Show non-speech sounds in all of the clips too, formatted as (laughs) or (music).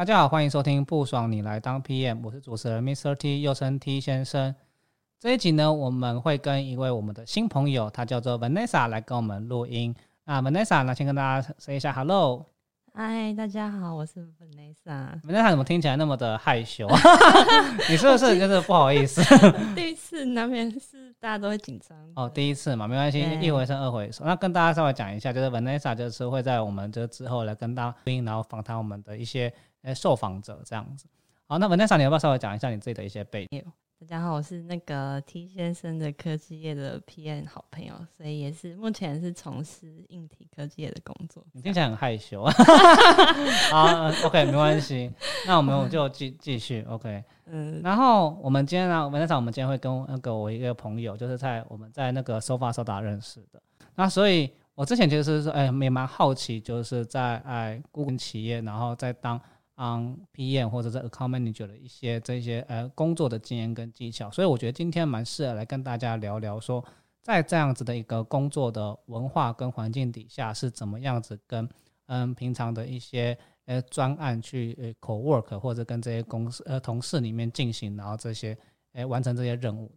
大家好，欢迎收听不爽你来当 PM，我是主持人 Mr. T，又称 T 先生。这一集呢，我们会跟一位我们的新朋友，他叫做 Vanessa 来跟我们录音。那 Vanessa，那先跟大家说一下 Hello。嗨，大家好，我是 Vanessa。Vanessa 怎么听起来那么的害羞？(laughs) 你是不是就是不好意思？(laughs) 第一次难免是大家都会紧张。哦，第一次嘛，没关系，一回生二回熟。那跟大家稍微讲一下，就是 Vanessa 就是会在我们这之后来跟大家录音，然后访谈我们的一些。诶，受访者这样子，好，那 Vanessa，你要不要稍微讲一下你自己的一些背景？大家好，我是那个 T 先生的科技业的 PM 好朋友，所以也是目前是从事硬体科技业的工作。你听起来很害羞啊。(laughs) 好，OK，没关系，那我们就继继续，OK。嗯，然后我们今天呢，文奈莎，我们今天会跟那个我一个朋友，就是在我们在那个 SoFa Soda 认识的。那所以我之前其实是哎也蛮好奇，就是在哎顾问企业，然后在当。当 PM 或者是 Account Manager 的一些这些呃工作的经验跟技巧，所以我觉得今天蛮适合来跟大家聊聊，说在这样子的一个工作的文化跟环境底下是怎么样子跟嗯平常的一些呃专案去呃 co work 或者跟这些公司呃同事里面进行，然后这些诶完成这些任务。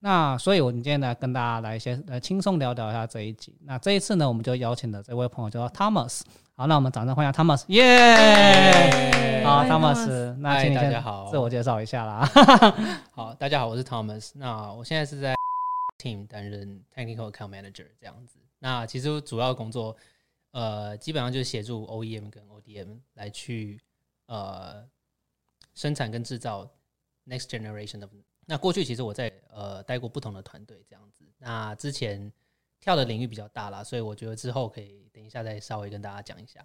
那所以，我们今天呢跟大家来先呃轻松聊聊一下这一集。那这一次呢，我们就邀请的这位朋友叫 Thomas。好，那我们掌声欢迎 Thomas，耶！好，Thomas，那请你先自我介绍一下啦。(laughs) 好，大家好，我是 Thomas。那我现在是在 (laughs) team 担任 technical account manager 这样子。那其实主要工作，呃，基本上就是协助 OEM 跟 ODM 来去呃生产跟制造 next generation 的。那过去其实我在呃带过不同的团队这样子。那之前。跳的领域比较大啦，所以我觉得之后可以等一下再稍微跟大家讲一下。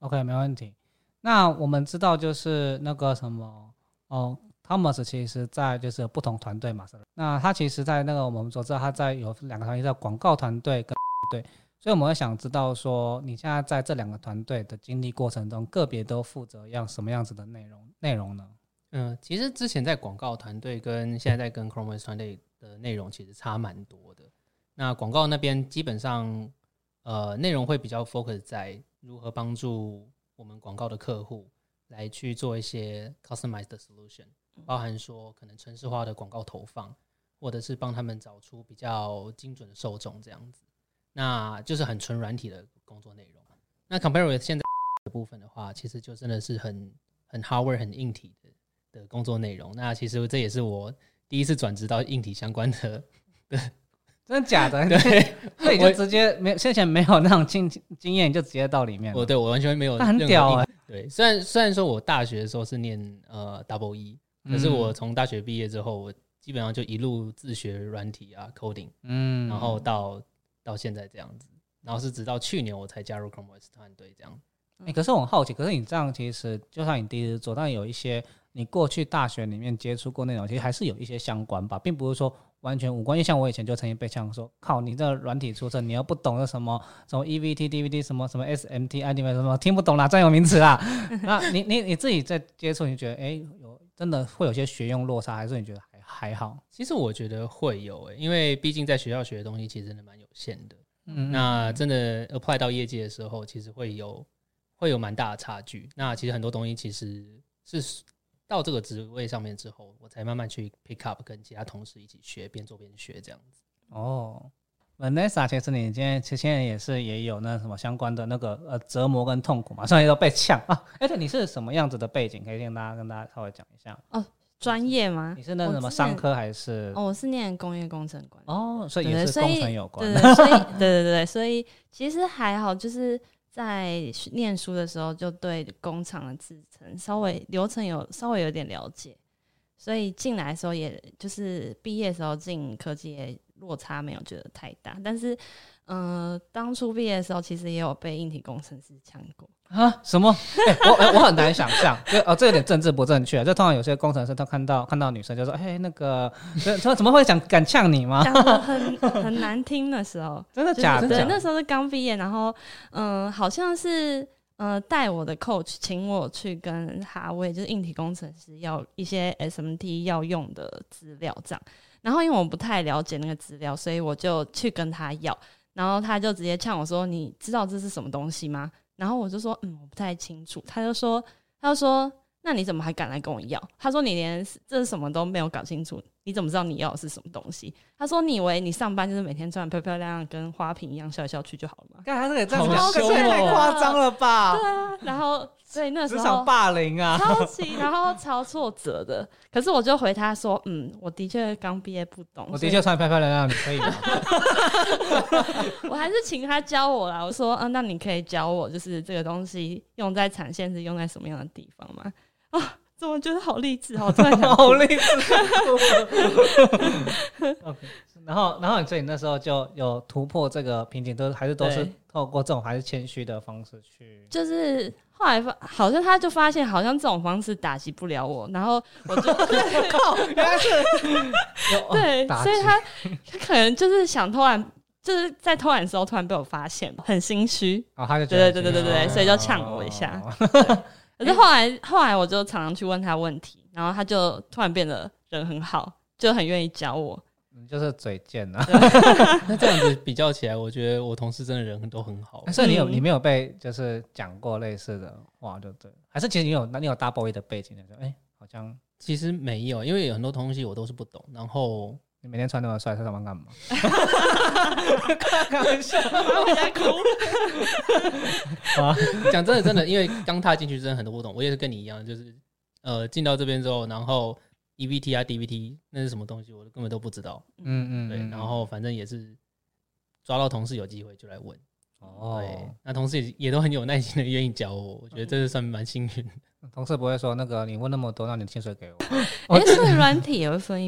OK，没问题。那我们知道就是那个什么哦，Thomas 其实在就是不同团队嘛，那他其实，在那个我们所知道他在有两个团队，叫广告团队跟对，所以我们会想知道说，你现在在这两个团队的经历过程中，个别都负责要什么样子的内容内容呢？嗯，其实之前在广告团队跟现在在跟 Chrome 团队的内容其实差蛮多的。那广告那边基本上，呃，内容会比较 focus 在如何帮助我们广告的客户来去做一些 customized solution，包含说可能城市化的广告投放，或者是帮他们找出比较精准的受众这样子，那就是很纯软体的工作内容。那 compare with 现在的部分的话，其实就真的是很很 hardware 很硬体的的工作内容。那其实这也是我第一次转职到硬体相关的的。(laughs) 真的假的？对，(laughs) 所以就直接没先前没有那种经经验，就直接到里面。我对我完全没有，很屌啊！对，虽然虽然说我大学的时候是念呃 double E，可是我从大学毕业之后，我基本上就一路自学软体啊 coding，嗯，然后到到现在这样子，然后是直到去年我才加入 ChromeOS 团队这样。哎，可是我很好奇，可是你这样其实就算你第一次做，但有一些你过去大学里面接触过内容，其实还是有一些相关吧，并不是说。完全无关，因为像我以前就曾经被呛说：“靠，你这软体出身，你又不懂那什么什么 EVT、DVD 什么什么 SMT、i d m 什么听不懂啦，专有名词啦。(laughs) 那你你你自己在接触，你觉得哎，有真的会有些学用落差，还是你觉得还还好？其实我觉得会有诶，因为毕竟在学校学的东西其实真的蛮有限的。嗯，那真的 apply 到业界的时候，其实会有会有蛮大的差距。那其实很多东西其实是。到这个职位上面之后，我才慢慢去 pick up，跟其他同事一起学，边做边学这样子。哦，Vanessa，其实你今天其实现在也是也有那什么相关的那个呃折磨跟痛苦嘛，所以都被呛啊。而且你是什么样子的背景？可以跟大家跟大家稍微讲一下。哦，专业吗？你是那什么商科还是？哦，我是念工业工程管理。哦，所以也是工程有关。对，所以对对对，所以其实还好，就是。在念书的时候，就对工厂的制程稍微流程有稍微有点了解，所以进来的时候，也就是毕业的时候进科技也落差没有觉得太大。但是，嗯，当初毕业的时候，其实也有被硬体工程师呛过啊？什么？(laughs) 我我很难想象，就哦，这有点政治不正确。就通常有些工程师，他看到看到女生就说：“哎，那个，说怎么会想敢呛你吗？”很很难听的时候，真的假的？对，那时候是刚毕业，然后嗯，好像是。呃，带我的 coach 请我去跟哈威，就是硬体工程师要一些 SMT 要用的资料，这样。然后因为我不太了解那个资料，所以我就去跟他要，然后他就直接呛我说：“你知道这是什么东西吗？”然后我就说：“嗯，我不太清楚。”他就说：“他就说。”那你怎么还敢来跟我要？他说你连这是什么都没有搞清楚，你怎么知道你要的是什么东西？他说你以为你上班就是每天穿漂漂亮亮，跟花瓶一样笑来笑去就好了吗？干还是给这样讲？太夸张了吧？对啊，然后所以那时候霸凌啊，超级，然后超挫折的。可是我就回他说，嗯，我的确刚毕业不懂，我的确穿漂漂亮亮，你可以。(laughs) 我还是请他教我啦。我说，嗯，那你可以教我，就是这个东西用在产线是用在什么样的地方吗？啊，怎么觉得好励志哦！突然 (laughs) 好励志。(laughs) 然后，然后，所以那时候就有突破这个瓶颈，都还是都是透过这种还是谦虚的方式去。就是后来发，好像他就发现，好像这种方式打击不了我，然后我就 (laughs) 靠，原来是对，所以他他可能就是想突然就是在偷懒的时候突然被我发现，很心虚啊，他就对对对对对对，所以就呛我一下。可是后来，后来我就常常去问他问题，然后他就突然变得人很好，就很愿意教我。就是嘴贱呐。(laughs) 那这样子比较起来，我觉得我同事真的人都很好。所以你有你没有被就是讲过类似的话，对不对？还是其实你有那你有 double A 的背景的？哎，好像其实没有，因为有很多东西我都是不懂。然后你每天穿那么帅，他上班干嘛？开玩笑，我在哭。啊，讲真的，真的，因为刚踏进去，真的很多不懂。我也是跟你一样，就是呃，进到这边之后，然后 EVT 啊，DVT 那是什么东西，我根本都不知道。嗯嗯，对。然后反正也是抓到同事有机会就来问。哦，对。那同事也也都很有耐心的愿意教我，我觉得这是算蛮幸运。同事不会说那个你问那么多，那你薪水给我。哎，是软体也会分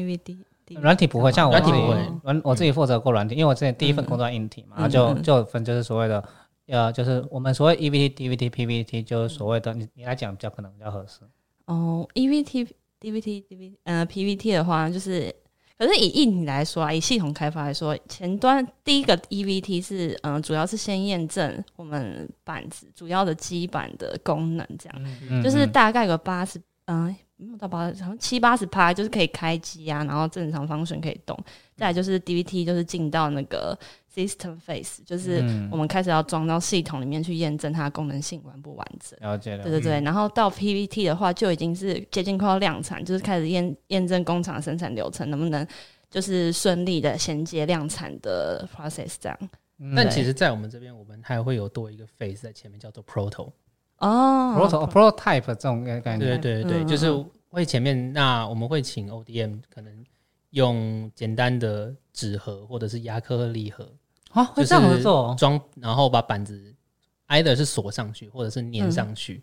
软体不会，像我软体不会，软我自己负责过软体，因为我之前第一份工作硬体嘛，就就分就是所谓的，呃，就是我们所谓 EVT、DVT、PVT，就是所谓的你你来讲比较可能比较合适。哦，EVT、DVT、DVT，呃，PVT 的话就是，可是以硬体来说啊，以系统开发来说，前端第一个 EVT 是，嗯，主要是先验证我们板子主要的基板的功能，这样，就是大概有八十，嗯。没有到八，好像七八十趴，就是可以开机啊，然后正常方旋可以动。再来就是 DVT，就是进到那个 System Phase，就是我们开始要装到系统里面去验证它功能性完不完整。了解了。对对对，然后到 PVT 的话，就已经是接近快要量产，就是开始验验证工厂生产流程能不能就是顺利的衔接量产的 process 这样。但其实，在我们这边，我们还会有多一个 phase 在前面，叫做 Proto。哦，proto prototype 这种感觉，对对对，就是会前面那我们会请 ODM 可能用简单的纸盒或者是亚克力盒。啊，会这样做装，然后把板子 either 是锁上去或者是粘上去。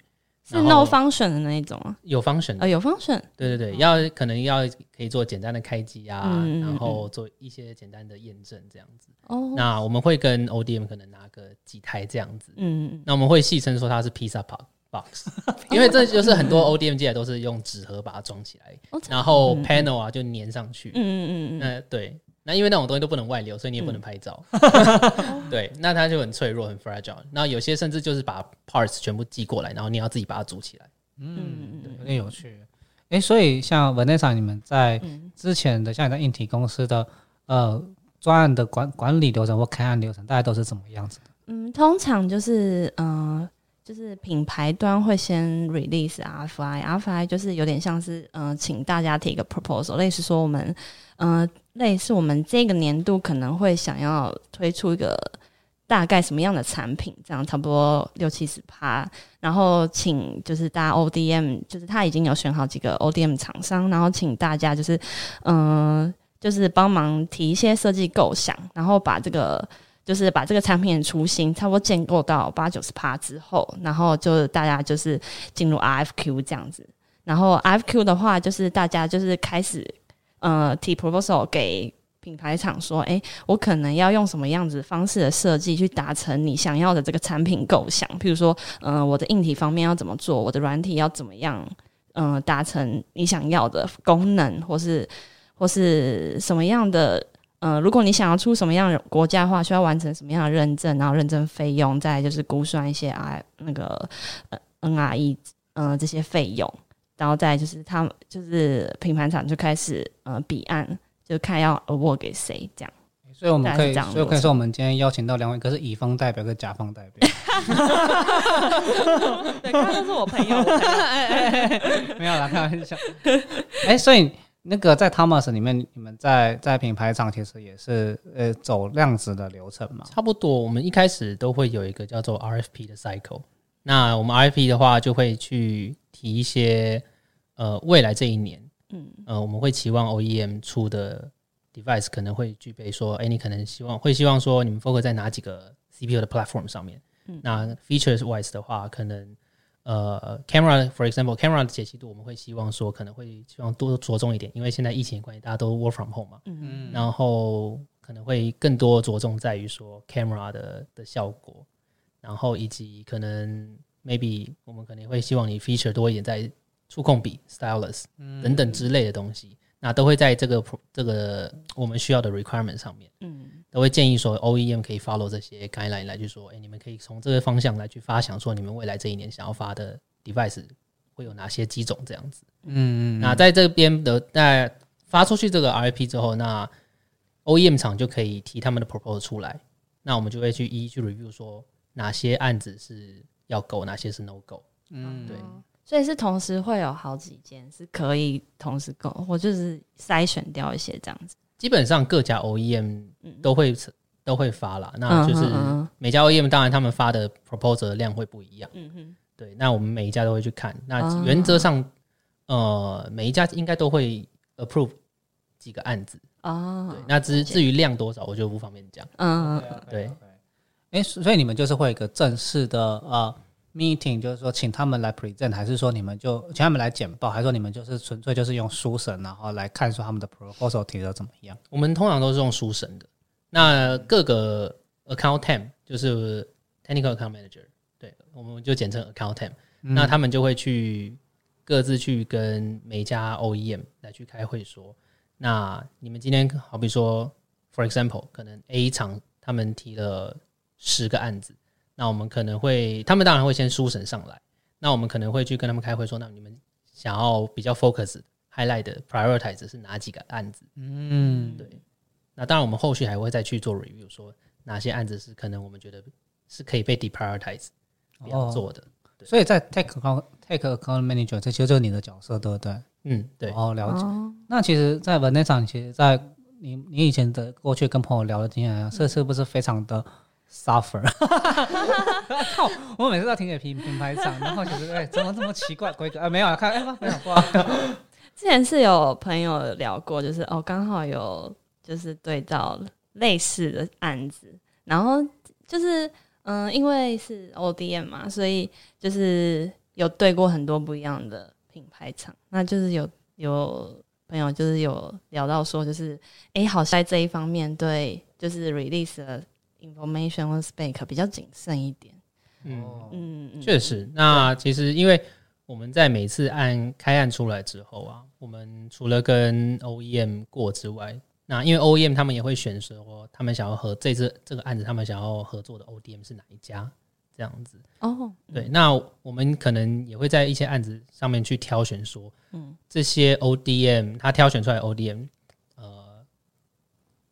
是 no function 的那一种啊，有 function 啊，有 function，对对对，要可能要可以做简单的开机啊，然后做一些简单的验证这样子。哦，那我们会跟 ODM 可能拿个几台这样子，嗯，那我们会戏称说它是 pizza box，(laughs) 因为这就是很多 ODM 机台都是用纸盒把它装起来，然后 panel 啊就粘上去，嗯嗯嗯，那对。那因为那种东西都不能外流，所以你也不能拍照。(laughs) 对，那它就很脆弱，很 fragile。那有些甚至就是把 parts 全部寄过来，然后你要自己把它组起来。嗯，有点有趣。哎，所以像 Vanessa，你们在之前的像你在硬体公司的呃专案的管管理流程或开案流程，大概都是怎么样子的？嗯，通常就是嗯，就是品牌端会先 release RFI，RFI 就是有点像是嗯，请大家提一个 proposal，类似说我们嗯。类似我们这个年度可能会想要推出一个大概什么样的产品，这样差不多六七十趴，然后请就是大家 ODM，就是他已经有选好几个 ODM 厂商，然后请大家就是嗯，就是帮忙提一些设计构想，然后把这个就是把这个产品的雏形差不多建构到八九十趴之后，然后就大家就是进入 RFQ 这样子。然后 RFQ 的话，就是大家就是开始呃提 proposal 给品牌厂说，哎，我可能要用什么样子方式的设计去达成你想要的这个产品构想。譬如说，嗯，我的硬体方面要怎么做，我的软体要怎么样，嗯，达成你想要的功能，或是或是什么样的，嗯，如果你想要出什么样的国家的话，需要完成什么样的认证，然后认证费用，再就是估算一些啊那个 NRE，嗯，这些费用。然后再就是他们就是品牌厂就开始呃比案，就看要 award 给谁这样。所以我们可以，所以可以说我们今天邀请到两位，一个是乙方代表，跟甲方代表。(laughs) 对，他都是我朋友。(laughs) 没有啦，开玩笑。哎，所以那个在 Thomas 里面，你们在在品牌厂其实也是呃走量子的流程嘛？差不多，我们一开始都会有一个叫做 RFP 的 cycle。那我们 RFP 的话，就会去提一些呃未来这一年，嗯呃，我们会期望 OEM 出的 device 可能会具备说，哎，你可能希望会希望说，你们 focus 在哪几个 CPU 的 platform 上面？嗯，那 features wise 的话，可能呃 camera for example camera 的解析度，我们会希望说，可能会希望多着重一点，因为现在疫情的关系，大家都 work from home 嘛，嗯嗯，然后可能会更多着重在于说 camera 的的效果。然后以及可能 maybe 我们可能会希望你 feature 多一点在触控笔 stylus 等等之类的东西，那都会在这个这个我们需要的 requirement 上面，嗯，都会建议说 OEM 可以 follow 这些 guideline 来去说，哎，你们可以从这个方向来去发想说你们未来这一年想要发的 device 会有哪些机种这样子，嗯，那在这边的在发出去这个 RIP 之后，那 OEM 厂就可以提他们的 proposal 出来，那我们就会去一一去 review 说。哪些案子是要 go，哪些是 no go？嗯，对，所以是同时会有好几件是可以同时 go，或就是筛选掉一些这样子。基本上各家 OEM 都会都会发啦，那就是每家 OEM 当然他们发的 proposal 的量会不一样。嗯哼，对，那我们每一家都会去看。那原则上，呃，每一家应该都会 approve 几个案子哦。对，那至至于量多少，我就不方便讲。嗯，对。哎，所以你们就是会有一个正式的呃 meeting，就是说请他们来 present，还是说你们就请他们来简报，还是说你们就是纯粹就是用书审，然后来看说他们的 proposal 提的怎么样？我们通常都是用书审的。那各个 account team 就是 technical account manager，对，我们就简称 account team。那他们就会去各自去跟每家 OEM 来去开会，说，那你们今天好比说，for example，可能 A 厂他们提了。十个案子，那我们可能会，他们当然会先书审上来，那我们可能会去跟他们开会说，那你们想要比较 focus highlight prioritize 是哪几个案子？嗯，对。那当然，我们后续还会再去做 review，说哪些案子是可能我们觉得是可以被 deprioritize 不要做的。所以在 take account take account manager，这其实就是你的角色，对不对？嗯，对。哦，了解。那其实，在 e s a 其实，在你你以前的过去跟朋友聊的经验，这是不是非常的？suffer，靠！我每次都听给品品牌厂，然后觉得哎，怎么这么奇怪规格啊？没有看，哎，没有过。之前是有朋友聊过，就是哦，刚好有就是对照类似的案子，然后就是嗯，因为是 ODM 嘛，所以就是有对过很多不一样的品牌厂，那就是有有朋友就是有聊到说，就是哎，好像在这一方面对就是 release 的。Information 或 spec 比较谨慎一点。嗯嗯，确实。那其实因为我们在每次案开案出来之后啊，我们除了跟 OEM 过之外，那因为 OEM 他们也会选择说，他们想要和这次这个案子他们想要合作的 ODM 是哪一家这样子。哦，对。那我们可能也会在一些案子上面去挑选说，嗯，这些 ODM 他挑选出来 ODM，呃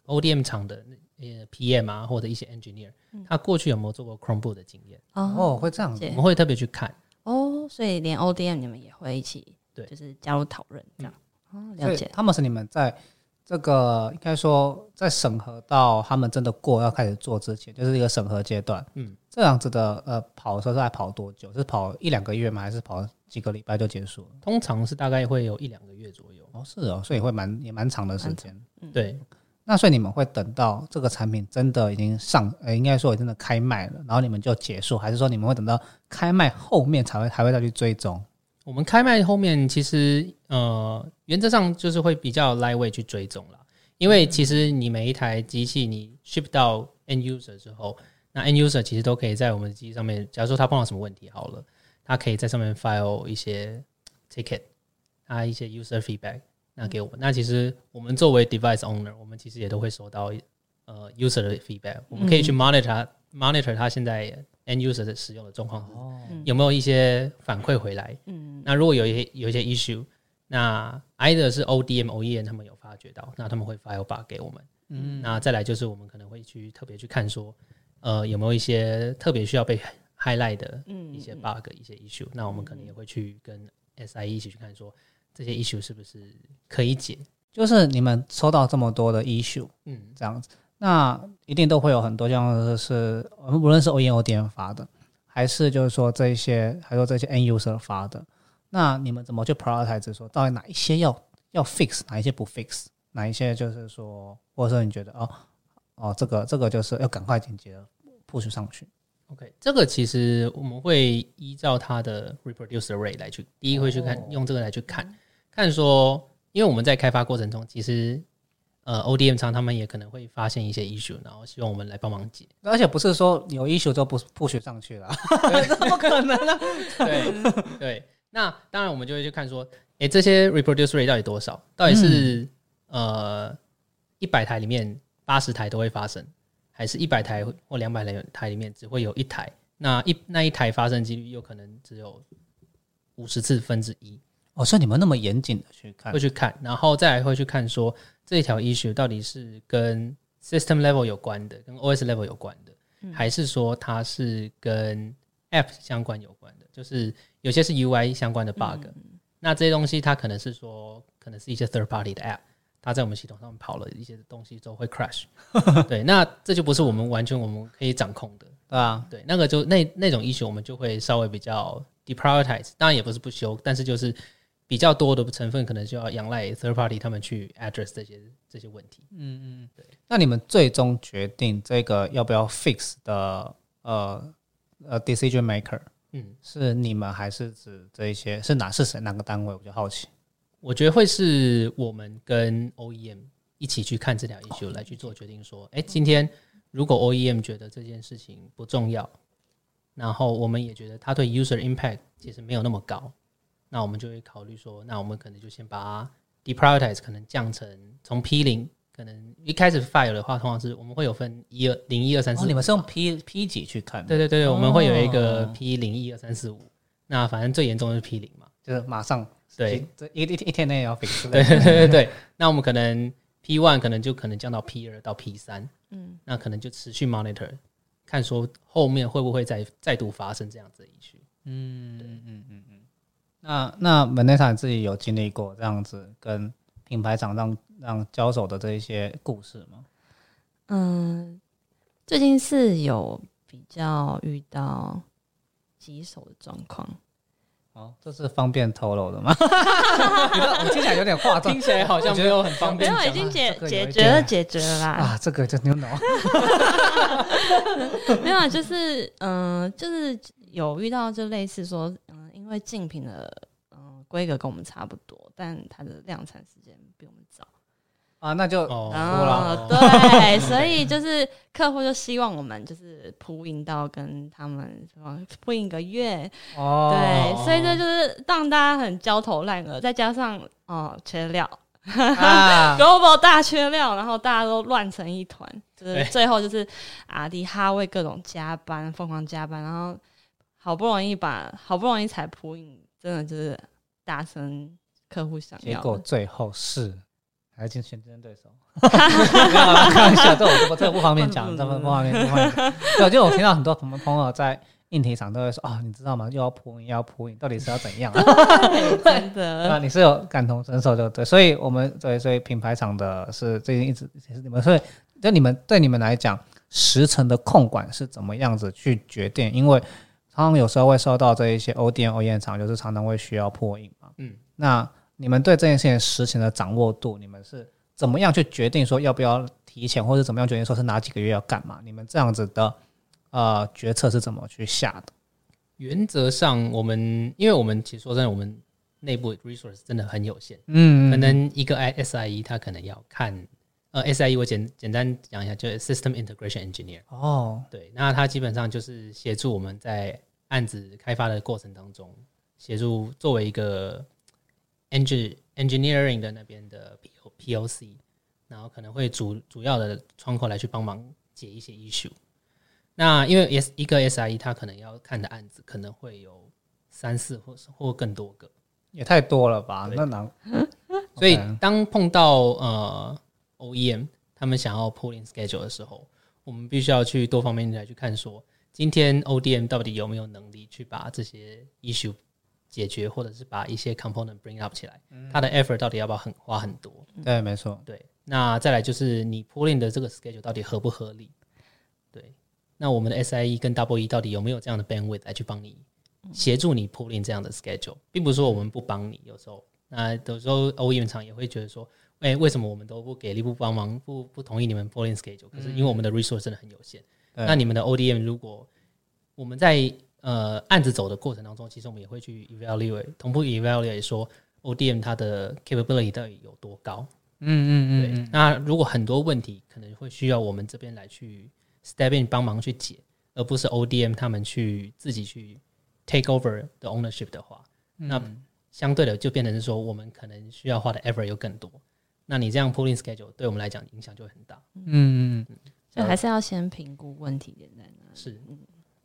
，ODM 厂的。呃，PM 啊，或者一些 engineer，他过去有没有做过 Chromebook 的经验？哦，会这样，我们会特别去看。哦，所以连 ODM 你们也会一起，对，就是加入讨论这样。哦，了解。他们是你们在这个应该说在审核到他们真的过要开始做之前，就是一个审核阶段。嗯，这样子的呃，跑的时候在跑多久？是跑一两个月吗？还是跑几个礼拜就结束了？通常是大概会有一两个月左右。哦，是哦，所以会蛮也蛮长的时间。对。那所以你们会等到这个产品真的已经上，呃，应该说真的开卖了，然后你们就结束，还是说你们会等到开卖后面才会还会再去追踪？我们开卖后面其实呃，原则上就是会比较 lightweight 去追踪了，因为其实你每一台机器你 ship 到 end user 之后，那 end user 其实都可以在我们机器上面，假如说他碰到什么问题好了，他可以在上面 file 一些 ticket，啊一些 user feedback，那给我们。那其实我们作为 device owner，我们其实也都会收到呃 user 的 feedback，我们可以去 monitor monitor 他现在。end user 的使用的状况，有没有一些反馈回来？嗯，那如果有一些有一些 issue，那 either 是 ODM、OEM 他们有发觉到，那他们会 file bug 给我们。嗯，那再来就是我们可能会去特别去看说，呃，有没有一些特别需要被 highlight 的一些 bug、一些 issue，那我们可能也会去跟 SIE 一起去看说，这些 issue 是不是可以解？就是你们收到这么多的 issue，嗯，这样子。那一定都会有很多像是我们，无论是 OEM、ODM 发的，还是就是说这些，还有这些 End User 发的，那你们怎么去 prioritize 说，到底哪一些要要 fix，哪一些不 fix，哪一些就是说，或者说你觉得哦哦，这个这个就是要赶快紧急的 push 上去。OK，这个其实我们会依照它的 reproduce rate 来去，第一会去看用这个来去看，看说，因为我们在开发过程中其实。呃，ODM 厂他们也可能会发现一些 issue，然后希望我们来帮忙解。而且不是说有 issue 就不不学上去了，(laughs) 怎么可能呢？(laughs) 对对，那当然我们就会去看说，哎，这些 reproduce rate 到底多少？到底是呃一百台里面八十台都会发生，还是一百台或两百台台里面只会有一台？那一那一台发生几率有可能只有五十次分之一。哦，所以你们那么严谨的去看，会去看，然后再来会去看说。这条 issue 到底是跟 system level 有关的，跟 OS level 有关的，还是说它是跟 app 相关有关的？就是有些是 UI 相关的 bug，那这些东西它可能是说，可能是一些 third party 的 app，它在我们系统上跑了一些东西之后会 crash。(laughs) 对，那这就不是我们完全我们可以掌控的，对啊，对，那个就那那种 issue 我们就会稍微比较 deprioritize，当然也不是不修，但是就是。比较多的成分可能就要仰赖 third party 他们去 address 这些这些问题。嗯嗯，对。那你们最终决定这个要不要 fix 的呃呃 decision maker，嗯，是你们还是指这一些是哪是谁哪个单位？我就好奇。我觉得会是我们跟 OEM 一起去看这条 issue 来去做决定，说，哎，今天如果 OEM 觉得这件事情不重要，然后我们也觉得它对 user impact 其实没有那么高。那我们就会考虑说，那我们可能就先把 deprioritize，可能降成从 P 零，可能一开始 file 的话，通常是我们会有分一二零一二三四。你们是用 P P 几去看？对对对对，我们会有一个 P 零一二三四五。那反正最严重的是 P 零嘛，就是马上对，这一一一天内要 fix。对对对对，那我们可能 P one 可能就可能降到 P 二到 P 三，嗯，那可能就持续 monitor，看说后面会不会再再度发生这样子的 issue。嗯嗯嗯嗯。那那门内厂自己有经历过这样子跟品牌厂商让交手的这一些故事吗？嗯，最近是有比较遇到棘手的状况。哦，这是方便透露的吗？(laughs) 我听起来有点夸张，听起来好像没有很方便。没有，已经解解决了，解决了啦。啊，这个就牛脑。(laughs) 没有，就是嗯，就是有遇到就类似说。因为竞品的嗯规格跟我们差不多，但它的量产时间比我们早啊，那就哦 (laughs) 对，(laughs) 所以就是客户就希望我们就是铺印到跟他们铺印一个月哦，对，所以这就是让大家很焦头烂额，再加上哦缺料，(laughs) global 大缺料，然后大家都乱成一团，就是最后就是阿迪哈为各种加班，疯狂加班，然后。好不容易把好不容易才铺印，真的就是达成客户想要。结果最后是还是竞争对手。(laughs) 开玩笑，这我这不方便讲，这不方便 (laughs) 不方便。对，就我听到很多我们朋友在硬体厂都会说啊，你知道吗？又要铺印，又要铺印，到底是要怎样？(laughs) 真的啊，你是有感同身受就对。所以我们对所以品牌厂的是最近一直其实你们所以就你们对你们来讲，时程的控管是怎么样子去决定？因为常常有时候会收到这一些 ODM、OEM 厂，就是常常会需要破印嘛。嗯，那你们对这件事情实情的掌握度，你们是怎么样去决定说要不要提前，或者怎么样决定说是哪几个月要干嘛？你们这样子的呃决策是怎么去下的？原则上，我们因为我们其实说真的，我们内部 resource 真的很有限，嗯，可能一个 SIE 他可能要看，呃，SIE 我简简单讲一下，就是 System Integration Engineer。哦，对，那他基本上就是协助我们在案子开发的过程当中，协助作为一个 engine engineering 的那边的 P O P O C，然后可能会主主要的窗口来去帮忙解一些 issue。那因为 S 一个 SIE 他可能要看的案子可能会有三四或是或更多个，也太多了吧？那难，(laughs) 所以当碰到呃 OEM 他们想要 pulling schedule 的时候，我们必须要去多方面来去看说，今天 ODM 到底有没有能力去把这些 issue 解决，或者是把一些 component bring up 起来，它的 effort 到底要不要很花很多？对，没错，对，那再来就是你 pulling 的这个 schedule 到底合不合理？对，那我们的 SIE 跟 Double E 到底有没有这样的 bandwidth 来去帮你协助你 pulling 这样的 schedule，并不是说我们不帮你，有时候。那有时候 OEM 厂也会觉得说，哎、为什么我们都不给力、不帮忙、不不同意你们 pulling schedule？可是因为我们的 resource 真的很有限，对那你们的 ODM 如果我们在呃案子走的过程当中，其实我们也会去 evaluate 同步 evaluate 说 ODM 它的 capability 到底有多高。嗯嗯对，嗯那如果很多问题可能会需要我们这边来去 step in 帮忙去解，而不是 ODM 他们去自己去 take over the ownership 的话，嗯，那相对的就变成是说我们可能需要花的 effort 又更多。那你这样 pulling schedule 对我们来讲影响就会很大。嗯嗯嗯，就还是要先评估问题点在哪。是，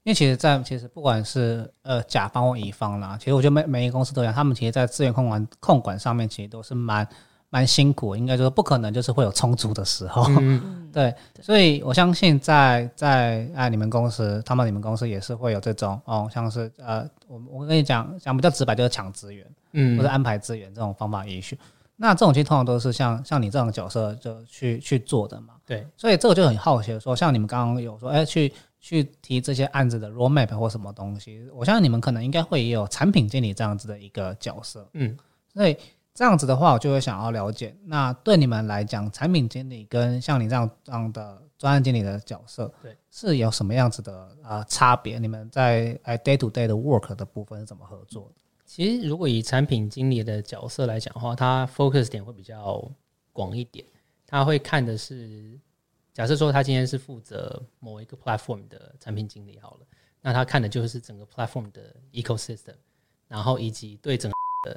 因为其实在，其实不管是呃甲方或乙方啦，其实我觉得每每一个公司都一样，他们其实，在资源控管控管上面，其实都是蛮蛮辛苦的，应该说不可能就是会有充足的时候。嗯，对，所以我相信在在啊你们公司，他们你们公司也是会有这种哦，像是呃，我我跟你讲讲比较直白，就是抢资源嗯或者安排资源这种方法也许。那这种其实通常都是像像你这种角色就去去做的嘛。对，所以这个就很好奇说，像你们刚刚有说，哎，去去提这些案子的 roadmap 或什么东西，我相信你们可能应该会也有产品经理这样子的一个角色。嗯，所以这样子的话，我就会想要了解，那对你们来讲，产品经理跟像你这样这样的专案经理的角色，对，是有什么样子的呃差别？你们在哎 day to day 的 work 的部分是怎么合作的？其实如果以产品经理的角色来讲的话，他 focus 点会比较广一点，他会看的是，假设说他今天是负责某一个 platform 的产品经理好了，那他看的就是整个 platform 的 ecosystem，然后以及对整个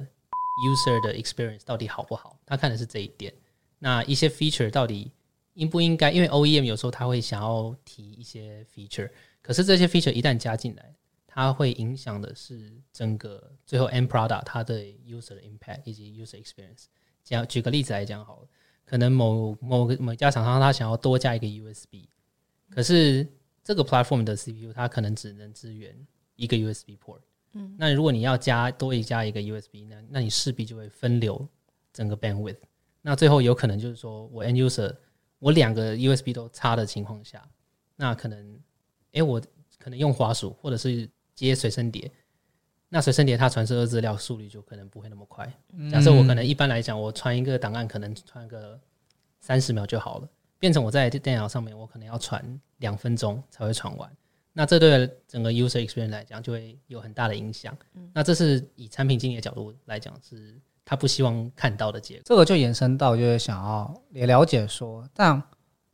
user 的 experience 到底好不好，他看的是这一点。那一些 feature 到底应不应该？因为 OEM 有时候他会想要提一些 feature，可是这些 feature 一旦加进来，它会影响的是整个最后 end product 它的 user 的 impact 以及 user experience。讲举个例子来讲好了，可能某某个某一家厂商他想要多加一个 USB，可是这个 platform 的 CPU 它可能只能支援一个 USB port。嗯，那如果你要加多一加一个 USB，那那你势必就会分流整个 bandwidth。那最后有可能就是说我 end user 我两个 USB 都插的情况下，那可能诶，我可能用滑鼠或者是接随身碟，那随身碟它传输的资料速率就可能不会那么快。假设我可能一般来讲，我传一个档案可能传个三十秒就好了，变成我在电脑上面我可能要传两分钟才会传完。那这对整个 user experience 来讲就会有很大的影响。那这是以产品经理的角度来讲，是他不希望看到的结果。这个就延伸到就是想要也了解说，但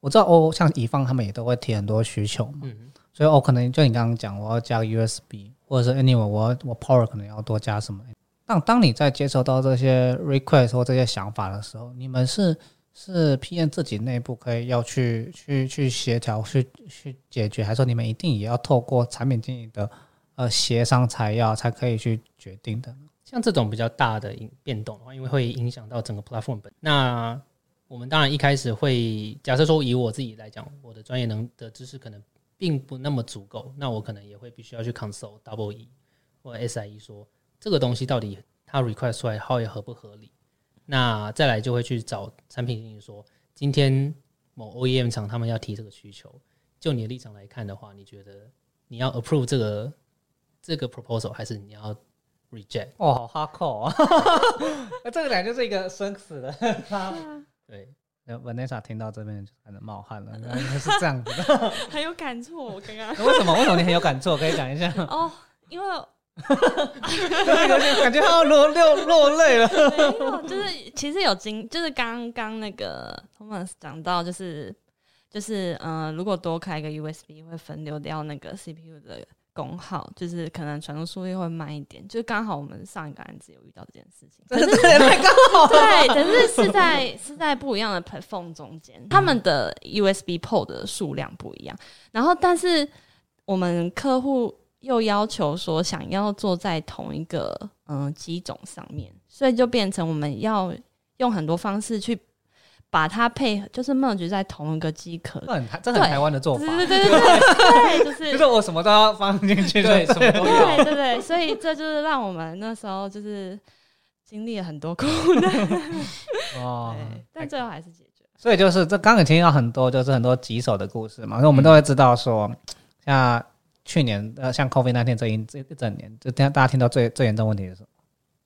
我知道哦，像乙方他们也都会提很多需求嘛，嗯，所以哦，可能就你刚刚讲，我要加 USB，或者是 anyway，我我 power 可能要多加什么。但当你在接收到这些 request 或这些想法的时候，你们是是 PM 自己内部可以要去去去协调去去解决，还是说你们一定也要透过产品经理的呃协商才要才可以去决定的？像这种比较大的变动的话，因为会影响到整个 platform 本。那我们当然一开始会假设说，以我自己来讲，我的专业能的知识可能并不那么足够，那我可能也会必须要去 console double E 或 SIE 说这个东西到底它 request 出来好也合不合理。那再来就会去找产品经理说，今天某 OEM 厂他们要提这个需求，就你的立场来看的话，你觉得你要 approve 这个这个 proposal，还是你要 reject？哦，好哈扣啊！那 (laughs) 这个俩就是一个生死的。(laughs) 对，呃 Vanessa 听到这边就开始冒汗了，(laughs) 原来是这样子的。(laughs) 很有感触，我刚刚 (laughs) 为什么？为什么你很有感触？可以讲一下。哦，因为感觉要落落落泪了。没有，就是其实有经，就是刚刚那个 Thomas 讲到，就是就是嗯，如果多开一个 USB 会分流掉那个 CPU 的功耗，就是可能传输速率会慢一点。就刚好我们上一个案子有遇到这件事情，(laughs) 可是太刚好对，可是是在是在不一样的 platform 中间，他们的 USB port 的数量不一样，然后但是我们客户。又要求说想要坐在同一个嗯机种上面，所以就变成我们要用很多方式去把它配合，就是 merge 在同一个机壳。这很这很台湾的做法，对对对对对，就是 (laughs) 就是我什么都要放进去，对什么都要，对对对，所以这就是让我们那时候就是经历了很多苦难 (laughs) 哦，(laughs) 但最后还是解决。所以就是这刚刚听到很多就是很多棘手的故事嘛，那我们都会知道说像。去年呃，像 COVID 那天这一这一整年，就听大家听到最最严重问题是什么？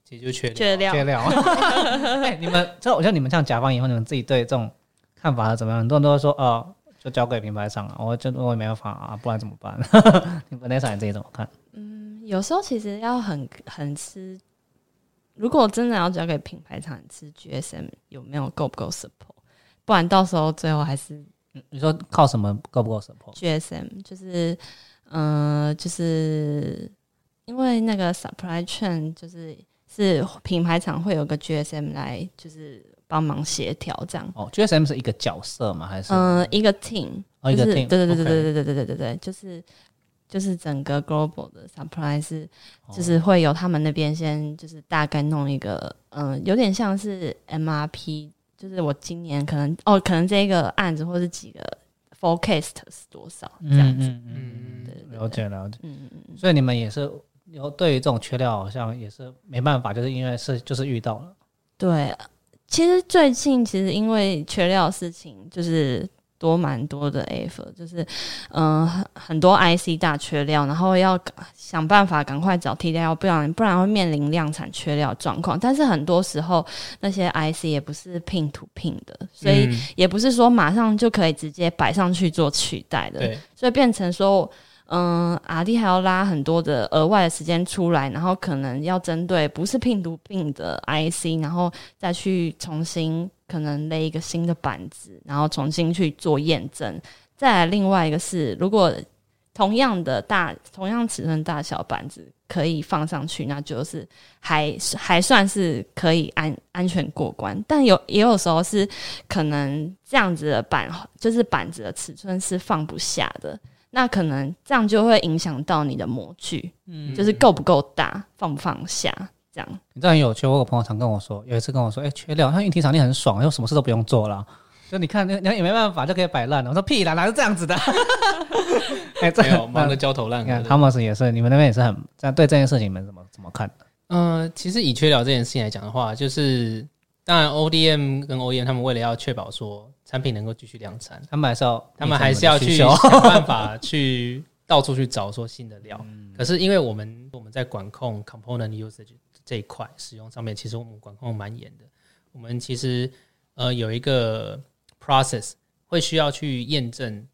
其实就缺缺料。缺料。(laughs) 哎，你们这我觉得你们像甲方以后，你们自己对这种看法是怎么样？很多人都会说，哦，就交给品牌厂啊，我就我也没办法啊，不然怎么办？你们那场你自己怎么看？嗯，有时候其实要很很吃，如果真的要交给品牌厂吃 GSM 有没有够不够 support？不然到时候最后还是你说靠什么够不够 support？GSM 就是。嗯，就是因为那个 supply chain 就是是品牌厂会有个 GSM 来就是帮忙协调这样。哦，GSM 是一个角色吗？还是嗯一个 team？一个 team。对对对对对对对对对对对，就是就是整个 global 的 supply 是就是会有他们那边先就是大概弄一个嗯，有点像是 MRP，就是我今年可能哦，可能这个案子或是几个。Forecast 是多少？这样子，嗯，了解了解。嗯嗯嗯。所以你们也是有对于这种缺料，好像也是没办法，就是因为是就是遇到了。对，其实最近其实因为缺料事情，就是。多蛮多的 F，就是嗯很很多 IC 大缺料，然后要想办法赶快找替代要，不然不然会面临量产缺料状况。但是很多时候那些 IC 也不是拼图拼的，所以也不是说马上就可以直接摆上去做取代的。所以变成说嗯阿弟还要拉很多的额外的时间出来，然后可能要针对不是病毒病的 IC，然后再去重新。可能勒一个新的板子，然后重新去做验证。再来另外一个是，如果同样的大、同样尺寸大小板子可以放上去，那就是还还算是可以安安全过关。但有也有时候是可能这样子的板，就是板子的尺寸是放不下的，那可能这样就会影响到你的模具，嗯，就是够不够大，放不放下。这样，你这很有趣。我有朋友常跟我说，有一次跟我说：“哎，缺料，他运体场地很爽，又什么事都不用做了。就你看，那那也没办法，就可以摆烂了。”我说：“屁啦，哪是这样子的？” (laughs) 哎，没有 (laughs) 忙得焦头烂额。汤姆斯也是，你们那边也是很这样对这件事情，你们怎么怎么看的？嗯，其实以缺料这件事情来讲的话，就是当然 ODM 跟 OEM 他们为了要确保说产品能够继续量产，他们还是要他们还是要去想办法去到处去找说新的料。(laughs) 可是因为我们我们在管控 component usage。这一块使用上面，其实我们管控蛮严的。我们其实呃有一个 process 会需要去验证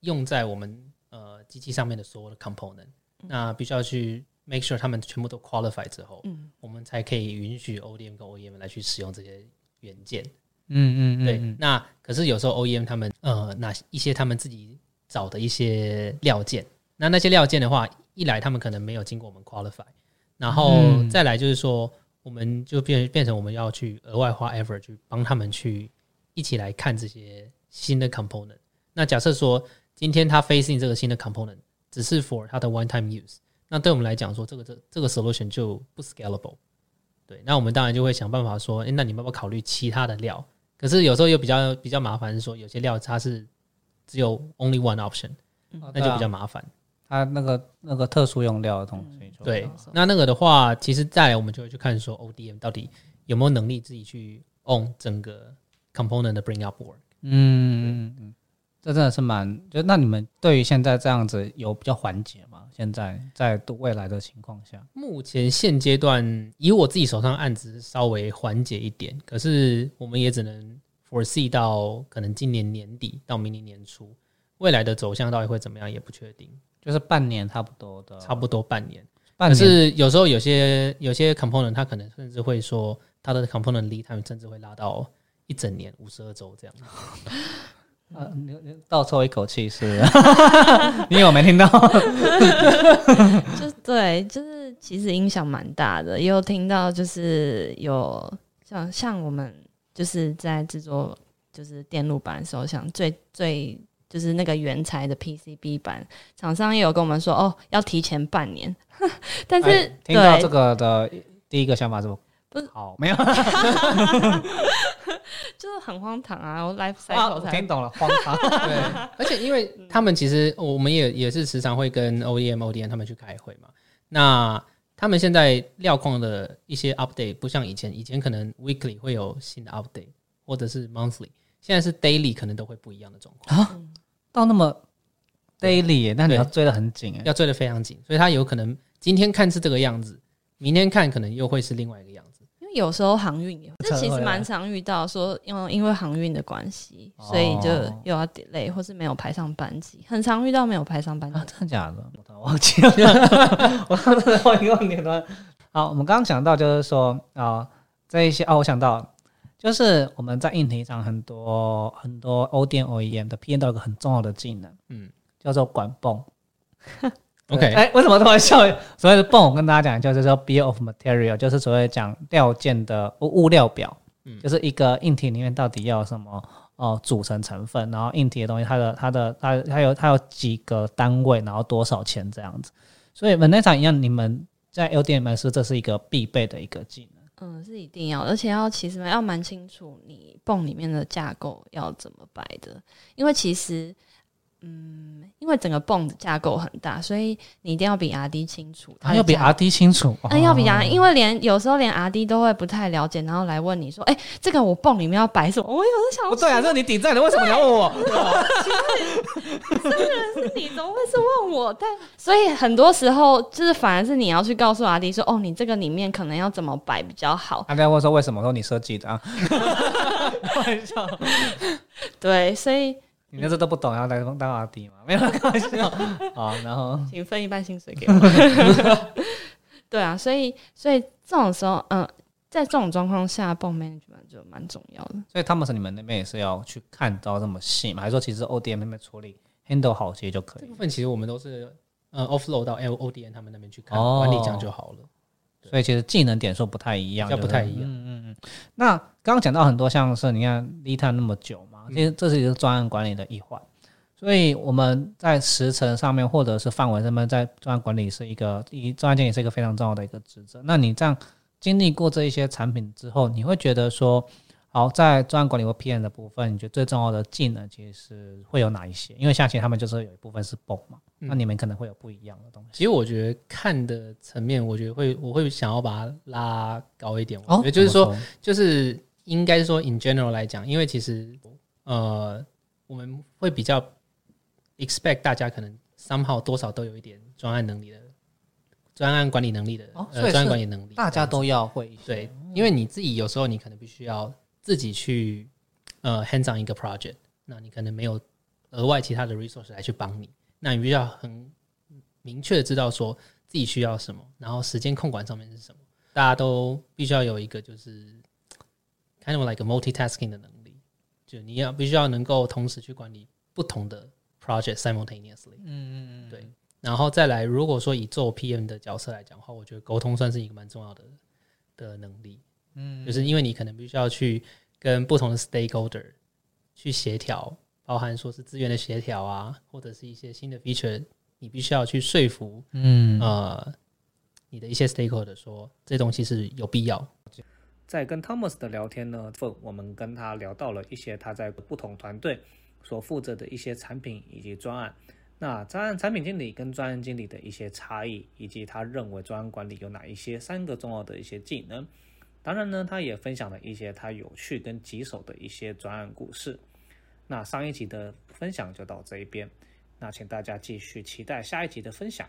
用在我们呃机器上面的所有的 component，那必须要去 make sure 他们全部都 qualify 之后，嗯，我们才可以允许 ODM 跟 OEM 来去使用这些元件。嗯嗯嗯，对。那可是有时候 OEM 他们呃那一些他们自己找的一些料件，那那些料件的话，一来他们可能没有经过我们 qualify。然后再来就是说，我们就变变成我们要去额外花 effort 去帮他们去一起来看这些新的 component。那假设说今天他 facing 这个新的 component 只是 for 它的 one time use，那对我们来讲说这个这这个 solution 就不 scalable。对，那我们当然就会想办法说，哎，那你们要不要考虑其他的料？可是有时候又比较比较麻烦，是说有些料它是只有 only one option，那就比较麻烦。它那个那个特殊用料的东西，对，那那个的话，其实再来我们就会去看说，ODM 到底有没有能力自己去 own 整个 component 的 bring up work。嗯嗯嗯，这真的是蛮，就那你们对于现在这样子有比较缓解吗？现在在未来的情况下，目前现阶段以我自己手上案子稍微缓解一点，可是我们也只能 foresee 到可能今年年底到明年年初，未来的走向到底会怎么样也不确定。就是半年差不多的，差不多半年。可是有时候有些有些 component 它可能甚至会说它的 component lead time 甚至会拉到一整年五十二周这样。(laughs) 呃，你你倒抽一口气是？(laughs) 你有没听到？(laughs) 就对，就是其实影响蛮大的。也有听到，就是有像像我们就是在制作就是电路板的时候，像最最就是那个原材的 PCB 板，厂商也有跟我们说，哦，要提前半年。(laughs) 但是听到这个的第一个想法是不是好没有。就是很荒唐啊！我 life cycle 听懂了，荒唐。(laughs) 对，(laughs) 而且因为他们其实我们也也是时常会跟 OEM、ODM 他们去开会嘛。那他们现在料矿的一些 update 不像以前，以前可能 weekly 会有新的 update，或者是 monthly，现在是 daily 可能都会不一样的状况啊。到那么 daily，那你要追得很紧哎，要追得非常紧，所以他有可能今天看是这个样子，明天看可能又会是另外一个。有时候航运也，这其实蛮常遇到，说因为因为航运的关系，所以就又要 delay 或是没有排上班机，很常遇到没有排上班机。真的假的？我忘记了，我刚才忘忘记了。好，我们刚刚讲到就是说啊，这一些哦，我想到就是我们在硬体上很多很多 O D O E M 的 P N 到一个很重要的技能，嗯，叫做管泵。OK，哎，为什么突然笑？所谓的泵，我跟大家讲，就是说 bill of material，就是所谓讲料件的物料表，嗯，就是一个硬体里面到底要什么哦组成成分，然后硬体的东西它的它的它它有它有几个单位，然后多少钱这样子。所以，那场一样，你们在 LDM 是这是一个必备的一个技能。嗯，是一定要，而且要其实要蛮清楚你泵里面的架构要怎么摆的，因为其实。嗯，因为整个泵的架构很大，所以你一定要比 R D 清楚。它要比 R D 清楚，嗯，要比 R，因为连有时候连 R D 都会不太了解，然后来问你说：“哎，这个我泵里面要摆什么？”我有时候想，不对啊，这是你顶站的，为什么你要问我？这个人是你，怎么会是问我？但所以很多时候就是反而是你要去告诉 R D 说：“哦，你这个里面可能要怎么摆比较好。”他在问说：“为什么？”说你设计的啊？(laughs) 开玩笑。对，所以。你那时候都不懂，要来当阿弟嘛？(laughs) 没有开玩笑。(laughs) 好，然后请分一半薪水给我。(laughs) 对啊，所以所以这种时候，嗯，在这种状况下，泵 management 就蛮重要的。所以他们是你们那边也是要去看到这么细嘛？还是说其实 ODM 那边处理 handle 好些就可以？这部分其实我们都是呃 offload 到 LODM 他们那边去看管理这样就好了。所以其实技能点数不太一样，要不太一样。嗯嗯嗯。那刚刚讲到很多，像是你看 lead time 那么久。其实这是一个专案管理的一环，所以我们在时程上面或者是范围上面，在专案管理是一个一专案经理是一个非常重要的一个职责。那你这样经历过这一些产品之后，你会觉得说，好在专案管理或 PM 的部分，你觉得最重要的技能其实会有哪一些？因为下期他们就是有一部分是 BOM 嘛，那你们可能会有不一样的东西。其实我觉得看的层面，我觉得会我会想要把它拉高一点。哦，也就是说，就是应该说 in general 来讲，因为其实。呃，我们会比较 expect 大家可能 somehow 多少都有一点专案能力的，专案管理能力的，呃，专案管理能力，大家都要会。对，因为你自己有时候你可能必须要自己去呃 hands on 一个 project，那你可能没有额外其他的 resource 来去帮你，那你必须要很明确的知道说自己需要什么，然后时间控管上面是什么，大家都必须要有一个就是 kind of like a multitasking 的能力。就你要必须要能够同时去管理不同的 project simultaneously，嗯嗯嗯，对，然后再来，如果说以做 PM 的角色来讲的话，我觉得沟通算是一个蛮重要的的能力，嗯，就是因为你可能必须要去跟不同的 stakeholder 去协调，包含说是资源的协调啊，或者是一些新的 feature，你必须要去说服，嗯。呃，你的一些 stakeholder 说这东西是有必要。在跟 Thomas 的聊天呢，我们跟他聊到了一些他在不同团队所负责的一些产品以及专案。那专案产品经理跟专案经理的一些差异，以及他认为专案管理有哪一些三个重要的一些技能。当然呢，他也分享了一些他有趣跟棘手的一些专案故事。那上一集的分享就到这一边，那请大家继续期待下一集的分享。